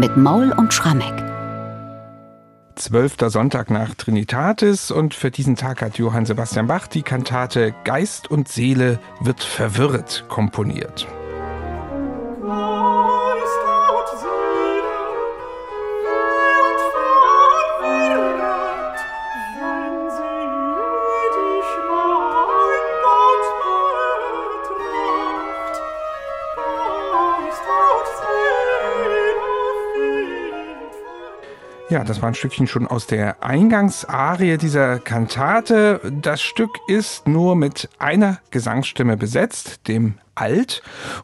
mit Maul und Schrammeck. Zwölfter Sonntag nach Trinitatis und für diesen Tag hat Johann Sebastian Bach die Kantate Geist und Seele wird verwirrt komponiert. Ja, das war ein Stückchen schon aus der Eingangsarie dieser Kantate. Das Stück ist nur mit einer Gesangsstimme besetzt, dem alt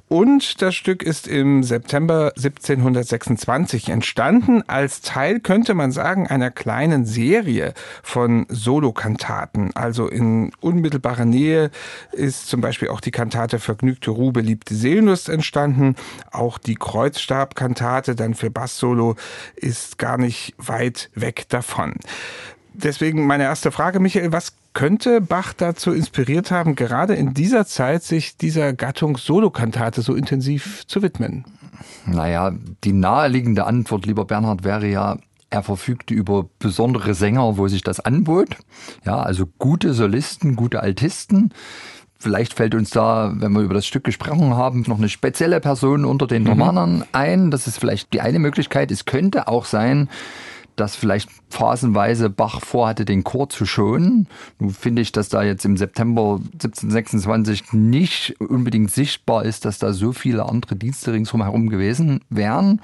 und das Stück ist im September 1726 entstanden als Teil, könnte man sagen, einer kleinen Serie von Solokantaten. Also in unmittelbarer Nähe ist zum Beispiel auch die Kantate Vergnügte Ruhe, beliebte Seelenlust entstanden. Auch die Kreuzstabkantate dann für Bass-Solo ist gar nicht weit weg davon. Deswegen meine erste Frage, Michael, was könnte Bach dazu inspiriert haben, gerade in dieser Zeit sich dieser Gattung Solokantate so intensiv zu widmen? Naja, die naheliegende Antwort, lieber Bernhard, wäre ja, er verfügte über besondere Sänger, wo sich das anbot. Ja, also gute Solisten, gute Altisten. Vielleicht fällt uns da, wenn wir über das Stück gesprochen haben, noch eine spezielle Person unter den Romanern mhm. ein. Das ist vielleicht die eine Möglichkeit. Es könnte auch sein, dass vielleicht phasenweise Bach vorhatte, den Chor zu schonen. Nun finde ich, dass da jetzt im September 1726 nicht unbedingt sichtbar ist, dass da so viele andere Dienste ringsherum gewesen wären.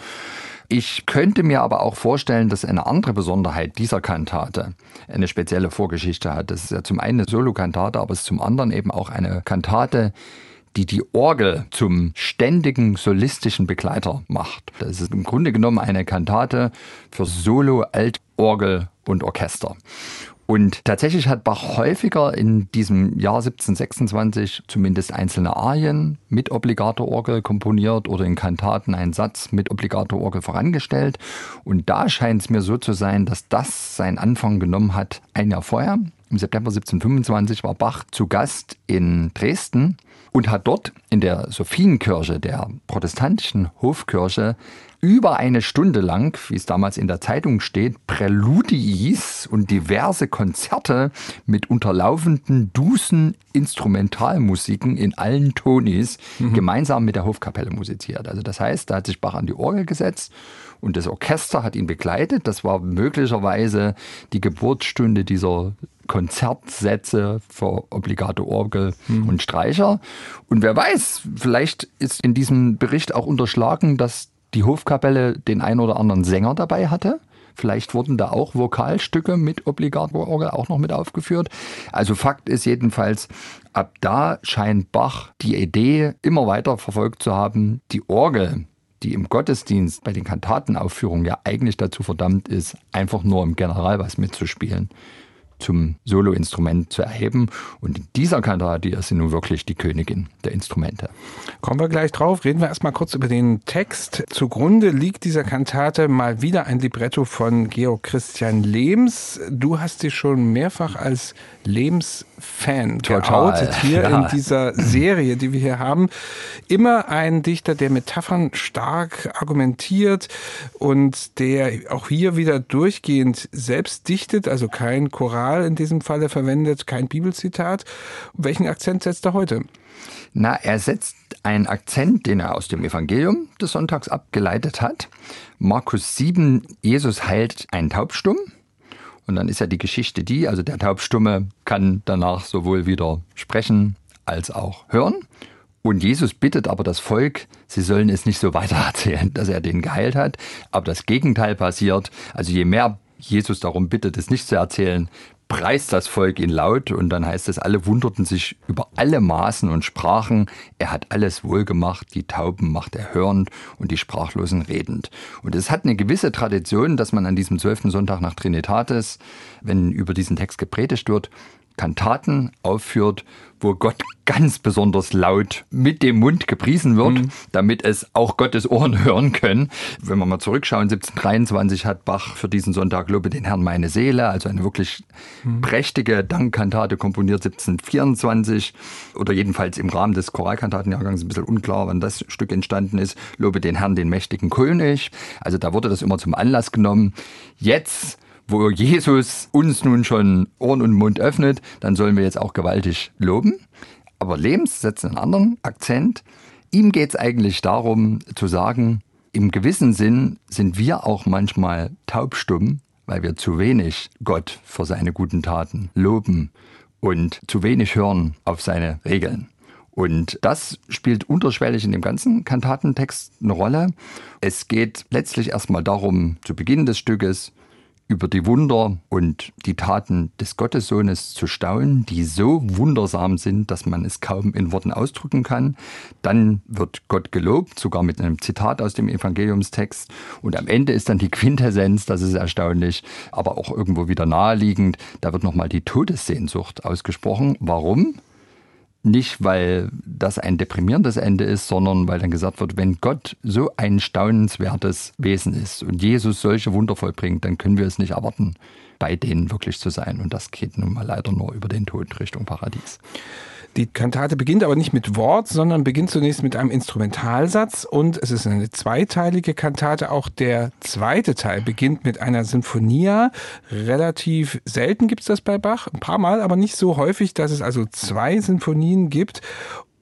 Ich könnte mir aber auch vorstellen, dass eine andere Besonderheit dieser Kantate eine spezielle Vorgeschichte hat. Das ist ja zum einen eine Solokantate, aber es ist zum anderen eben auch eine Kantate, die die Orgel zum ständigen solistischen Begleiter macht. Das ist im Grunde genommen eine Kantate für Solo, Altorgel und Orchester. Und tatsächlich hat Bach häufiger in diesem Jahr 1726 zumindest einzelne Arien mit Obligatororgel komponiert oder in Kantaten einen Satz mit Obligatororgel vorangestellt. Und da scheint es mir so zu sein, dass das seinen Anfang genommen hat ein Jahr vorher. Im September 1725 war Bach zu Gast in Dresden und hat dort in der Sophienkirche, der protestantischen Hofkirche, über eine Stunde lang, wie es damals in der Zeitung steht, Präludiis und diverse Konzerte mit unterlaufenden Dusen Instrumentalmusiken in allen Tonis mhm. gemeinsam mit der Hofkapelle musiziert. Also das heißt, da hat sich Bach an die Orgel gesetzt und das Orchester hat ihn begleitet. Das war möglicherweise die Geburtsstunde dieser Konzertsätze für obligate Orgel mhm. und Streicher. Und wer weiß, vielleicht ist in diesem Bericht auch unterschlagen, dass die Hofkapelle den ein oder anderen Sänger dabei hatte. Vielleicht wurden da auch Vokalstücke mit Obligatororgel auch noch mit aufgeführt. Also Fakt ist jedenfalls, ab da scheint Bach die Idee immer weiter verfolgt zu haben, die Orgel, die im Gottesdienst bei den Kantatenaufführungen ja eigentlich dazu verdammt ist, einfach nur im Generalbass mitzuspielen zum Soloinstrument zu erheben. Und in dieser Kantate ist sie nun wirklich die Königin der Instrumente. Kommen wir gleich drauf. Reden wir erstmal kurz über den Text. Zugrunde liegt dieser Kantate mal wieder ein Libretto von Georg Christian Lehms. Du hast dich schon mehrfach als Lehms-Fan geoutet hier ja. in dieser Serie, die wir hier haben. Immer ein Dichter, der Metaphern stark argumentiert und der auch hier wieder durchgehend selbst dichtet, also kein Choral in diesem Falle verwendet, kein Bibelzitat. Welchen Akzent setzt er heute? Na, er setzt einen Akzent, den er aus dem Evangelium des Sonntags abgeleitet hat. Markus 7, Jesus heilt einen Taubstumm. Und dann ist ja die Geschichte die, also der Taubstumme kann danach sowohl wieder sprechen als auch hören. Und Jesus bittet aber das Volk, sie sollen es nicht so weitererzählen, dass er den geheilt hat. Aber das Gegenteil passiert. Also je mehr Jesus darum bittet, es nicht zu erzählen, preist das Volk ihn laut und dann heißt es, alle wunderten sich über alle Maßen und sprachen, er hat alles wohlgemacht, die Tauben macht er hörend und die Sprachlosen redend. Und es hat eine gewisse Tradition, dass man an diesem zwölften Sonntag nach Trinitatis, wenn über diesen Text gepredigt wird, Kantaten aufführt, wo Gott ganz besonders laut mit dem Mund gepriesen wird, mhm. damit es auch Gottes Ohren hören können. Wenn wir mal zurückschauen, 1723 hat Bach für diesen Sonntag Lobe den Herrn meine Seele, also eine wirklich mhm. prächtige Dankkantate komponiert 1724 oder jedenfalls im Rahmen des Choralkantatenjahrgangs ein bisschen unklar, wann das Stück entstanden ist. Lobe den Herrn, den mächtigen König. Also da wurde das immer zum Anlass genommen. Jetzt wo Jesus uns nun schon Ohren und Mund öffnet, dann sollen wir jetzt auch gewaltig loben. Aber Lebens setzt einen anderen Akzent. Ihm geht es eigentlich darum zu sagen, im gewissen Sinn sind wir auch manchmal taubstumm, weil wir zu wenig Gott für seine guten Taten loben und zu wenig hören auf seine Regeln. Und das spielt unterschwellig in dem ganzen Kantatentext eine Rolle. Es geht letztlich erstmal darum, zu Beginn des Stückes über die Wunder und die Taten des Gottessohnes zu staunen, die so wundersam sind, dass man es kaum in Worten ausdrücken kann. Dann wird Gott gelobt, sogar mit einem Zitat aus dem Evangeliumstext. Und am Ende ist dann die Quintessenz, das ist erstaunlich, aber auch irgendwo wieder naheliegend. Da wird nochmal die Todessehnsucht ausgesprochen. Warum? Nicht, weil das ein deprimierendes Ende ist, sondern weil dann gesagt wird, wenn Gott so ein staunenswertes Wesen ist und Jesus solche Wunder vollbringt, dann können wir es nicht erwarten, bei denen wirklich zu sein. Und das geht nun mal leider nur über den Tod Richtung Paradies. Die Kantate beginnt aber nicht mit Wort, sondern beginnt zunächst mit einem Instrumentalsatz und es ist eine zweiteilige Kantate. Auch der zweite Teil beginnt mit einer Sinfonia. Relativ selten gibt es das bei Bach, ein paar Mal, aber nicht so häufig, dass es also zwei Sinfonien gibt.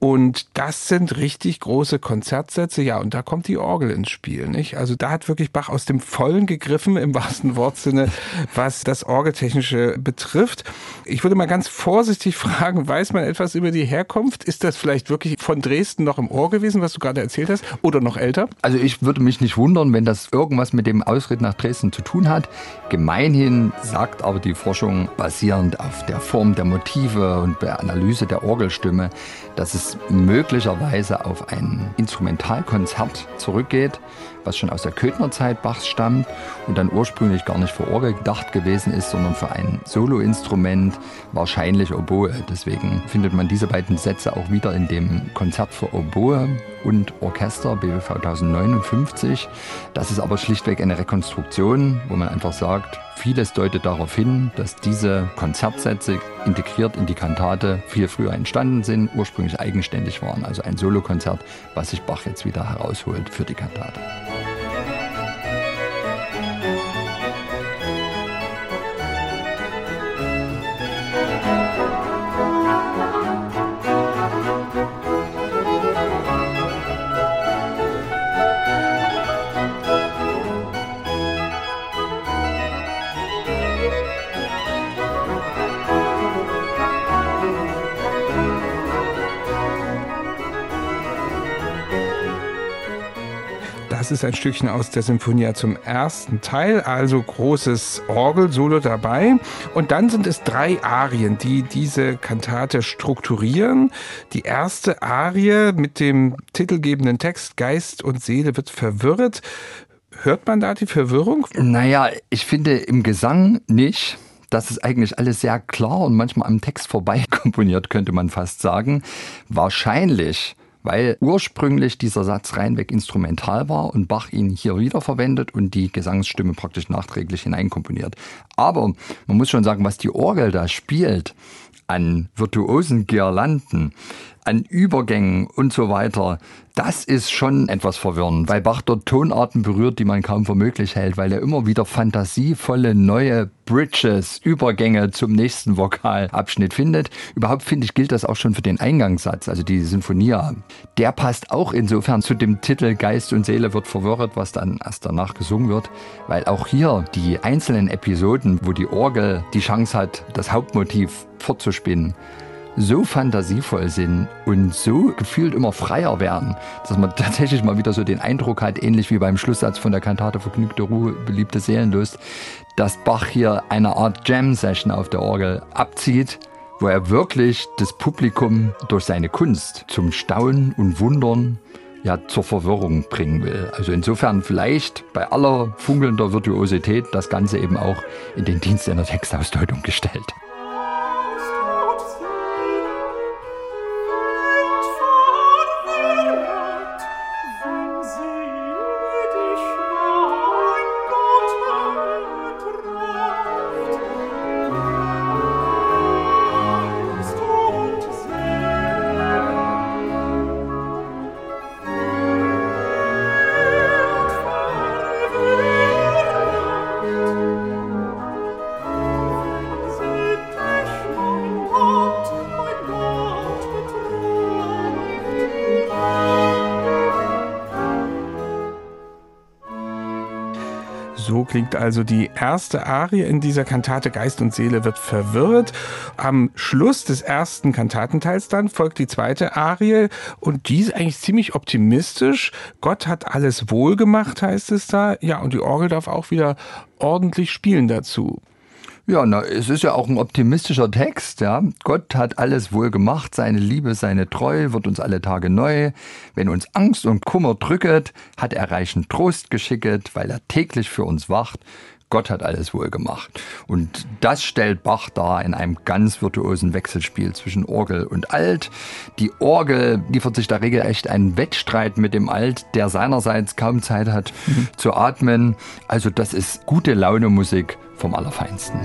Und das sind richtig große Konzertsätze, ja, und da kommt die Orgel ins Spiel, nicht? Also da hat wirklich Bach aus dem Vollen gegriffen, im wahrsten Wortsinne, was das Orgeltechnische betrifft. Ich würde mal ganz vorsichtig fragen, weiß man etwas über die Herkunft? Ist das vielleicht wirklich von Dresden noch im Ohr gewesen, was du gerade erzählt hast, oder noch älter? Also ich würde mich nicht wundern, wenn das irgendwas mit dem Ausritt nach Dresden zu tun hat. Gemeinhin sagt aber die Forschung basierend auf der Form der Motive und der Analyse der Orgelstimme, dass es möglicherweise auf ein Instrumentalkonzert zurückgeht, was schon aus der Köthnerzeit Bachs stammt und dann ursprünglich gar nicht für Orgel gedacht gewesen ist, sondern für ein Soloinstrument, wahrscheinlich Oboe. Deswegen findet man diese beiden Sätze auch wieder in dem Konzert für Oboe und Orchester BWV 1059. Das ist aber schlichtweg eine Rekonstruktion, wo man einfach sagt, vieles deutet darauf hin, dass diese Konzertsätze integriert in die Kantate viel früher entstanden sind, ursprünglich eigenständig waren. Also ein Solokonzert, was sich Bach jetzt wieder herausholt für die Kantate. Ist ein Stückchen aus der Symphonie zum ersten Teil, also großes Orgelsolo dabei. Und dann sind es drei Arien, die diese Kantate strukturieren. Die erste Arie mit dem titelgebenden Text Geist und Seele wird verwirrt. Hört man da die Verwirrung? Naja, ich finde im Gesang nicht. Das ist eigentlich alles sehr klar und manchmal am Text vorbei komponiert, könnte man fast sagen. Wahrscheinlich weil ursprünglich dieser Satz reinweg instrumental war und Bach ihn hier wiederverwendet und die Gesangsstimme praktisch nachträglich hineinkomponiert. Aber man muss schon sagen, was die Orgel da spielt an virtuosen Girlanden, an Übergängen und so weiter, das ist schon etwas verwirrend, weil Bach dort Tonarten berührt, die man kaum für möglich hält, weil er immer wieder fantasievolle neue Bridges, Übergänge zum nächsten Vokalabschnitt findet. Überhaupt finde ich, gilt das auch schon für den Eingangssatz, also die Sinfonia. Der passt auch insofern zu dem Titel Geist und Seele wird verwirrt, was dann erst danach gesungen wird, weil auch hier die einzelnen Episoden, wo die Orgel die Chance hat, das Hauptmotiv fortzuspinnen, so fantasievoll sind und so gefühlt immer freier werden, dass man tatsächlich mal wieder so den Eindruck hat, ähnlich wie beim Schlusssatz von der Kantate Vergnügte Ruhe, beliebte Seelenlust, dass Bach hier eine Art Jam-Session auf der Orgel abzieht, wo er wirklich das Publikum durch seine Kunst zum Staunen und Wundern ja, zur Verwirrung bringen will. Also insofern vielleicht bei aller funkelnder Virtuosität das Ganze eben auch in den Dienst einer Textausdeutung gestellt. Klingt also die erste Arie in dieser Kantate Geist und Seele wird verwirrt. Am Schluss des ersten Kantatenteils dann folgt die zweite Arie und die ist eigentlich ziemlich optimistisch. Gott hat alles wohlgemacht, heißt es da. Ja, und die Orgel darf auch wieder ordentlich spielen dazu. Ja, na, es ist ja auch ein optimistischer Text, ja. Gott hat alles wohl gemacht, seine Liebe, seine Treue wird uns alle Tage neu. Wenn uns Angst und Kummer drücket, hat er reichen Trost geschicket, weil er täglich für uns wacht. Gott hat alles wohl gemacht. Und das stellt Bach dar in einem ganz virtuosen Wechselspiel zwischen Orgel und Alt. Die Orgel liefert sich da regelrecht einen Wettstreit mit dem Alt, der seinerseits kaum Zeit hat mhm. zu atmen. Also das ist gute Laune Musik vom Allerfeinsten.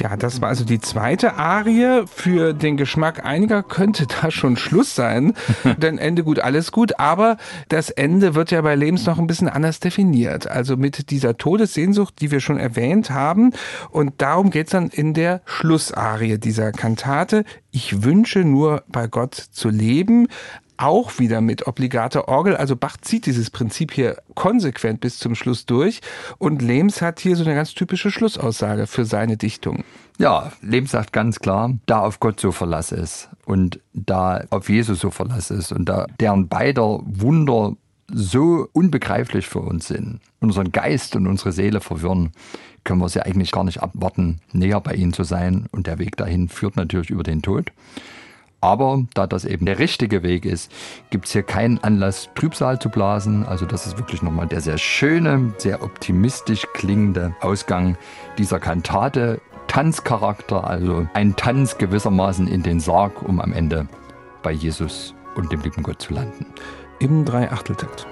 Ja, das war also die zweite Arie. Für den Geschmack einiger könnte da schon Schluss sein. Denn Ende gut, alles gut. Aber das Ende wird ja bei Lebens noch ein bisschen anders definiert. Also mit dieser Todessehnsucht, die wir schon erwähnt haben. Und darum geht's dann in der Schlussarie dieser Kantate. Ich wünsche nur bei Gott zu leben auch wieder mit obligater Orgel. Also Bach zieht dieses Prinzip hier konsequent bis zum Schluss durch. Und Lehms hat hier so eine ganz typische Schlussaussage für seine Dichtung. Ja, Lehms sagt ganz klar, da auf Gott so Verlass ist und da auf Jesus so Verlass ist und da deren beider Wunder so unbegreiflich für uns sind, unseren Geist und unsere Seele verwirren, können wir sie eigentlich gar nicht abwarten, näher bei ihnen zu sein. Und der Weg dahin führt natürlich über den Tod. Aber da das eben der richtige Weg ist, gibt es hier keinen Anlass, Trübsal zu blasen. Also das ist wirklich nochmal der sehr schöne, sehr optimistisch klingende Ausgang dieser Kantate. Tanzcharakter, also ein Tanz gewissermaßen in den Sarg, um am Ende bei Jesus und dem lieben Gott zu landen. Im Dreiachteltakt.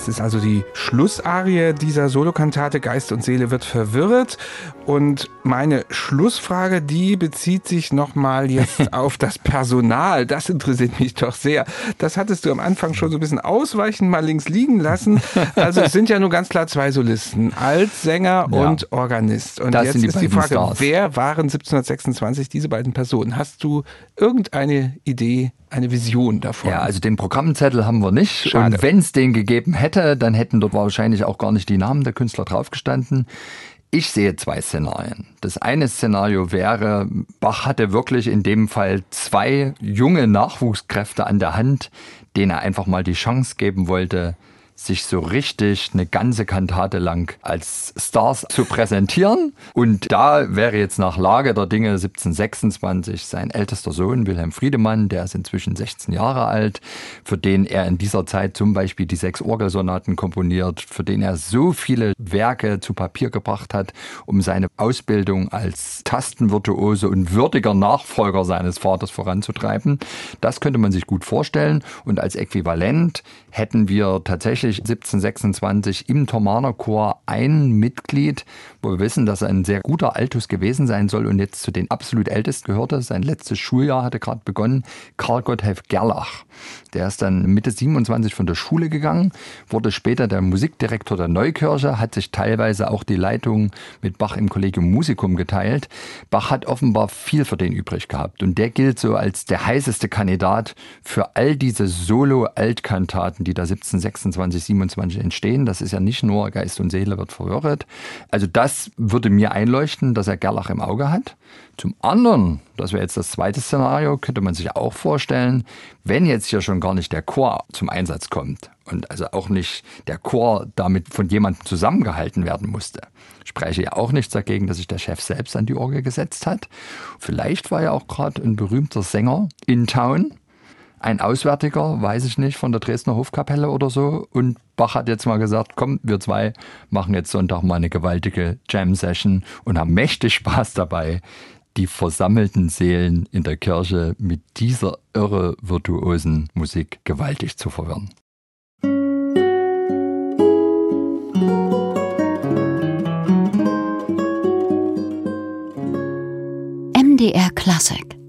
Das ist also die Schlussarie dieser Solokantate Geist und Seele wird verwirrt. Und meine Schlussfrage, die bezieht sich nochmal jetzt auf das Personal. Das interessiert mich doch sehr. Das hattest du am Anfang schon so ein bisschen ausweichen, mal links liegen lassen. Also es sind ja nur ganz klar zwei Solisten. Altsänger ja. und Organist. Und das jetzt die ist die Frage, Stars. wer waren 1726 diese beiden Personen? Hast du irgendeine Idee, eine Vision davon. Ja, also den Programmzettel haben wir nicht. Schade. Und wenn es den gegeben hätte, dann hätten dort wahrscheinlich auch gar nicht die Namen der Künstler draufgestanden. Ich sehe zwei Szenarien. Das eine Szenario wäre, Bach hatte wirklich in dem Fall zwei junge Nachwuchskräfte an der Hand, denen er einfach mal die Chance geben wollte, sich so richtig eine ganze Kantate lang als Stars zu präsentieren. Und da wäre jetzt nach Lage der Dinge 1726 sein ältester Sohn Wilhelm Friedemann, der ist inzwischen 16 Jahre alt, für den er in dieser Zeit zum Beispiel die sechs Orgelsonaten komponiert, für den er so viele Werke zu Papier gebracht hat, um seine Ausbildung als Tastenvirtuose und würdiger Nachfolger seines Vaters voranzutreiben. Das könnte man sich gut vorstellen. Und als Äquivalent hätten wir tatsächlich tatsächlich 1726 im Thomaner Chor ein Mitglied, wo wir wissen, dass er ein sehr guter Altus gewesen sein soll und jetzt zu den absolut Ältesten gehörte. Sein letztes Schuljahr hatte gerade begonnen. Karl Gotthelf Gerlach. Der ist dann Mitte 27 von der Schule gegangen, wurde später der Musikdirektor der Neukirche, hat sich teilweise auch die Leitung mit Bach im Kollegium Musicum geteilt. Bach hat offenbar viel für den übrig gehabt und der gilt so als der heißeste Kandidat für all diese Solo-Altkantaten, die da 1726, 27 entstehen. Das ist ja nicht nur Geist und Seele wird verwirrt. Also das würde mir einleuchten, dass er Gerlach im Auge hat. Zum anderen, das wäre jetzt das zweite Szenario, könnte man sich auch vorstellen, wenn jetzt hier schon gar nicht der Chor zum Einsatz kommt und also auch nicht der Chor damit von jemandem zusammengehalten werden musste, spreche ja auch nichts dagegen, dass sich der Chef selbst an die Orgel gesetzt hat. Vielleicht war ja auch gerade ein berühmter Sänger in Town, ein Auswärtiger, weiß ich nicht, von der Dresdner Hofkapelle oder so. Und Bach hat jetzt mal gesagt, komm, wir zwei machen jetzt Sonntag mal eine gewaltige Jam-Session und haben mächtig Spaß dabei, die versammelten Seelen in der Kirche mit dieser irre virtuosen Musik gewaltig zu verwirren. MDR Classic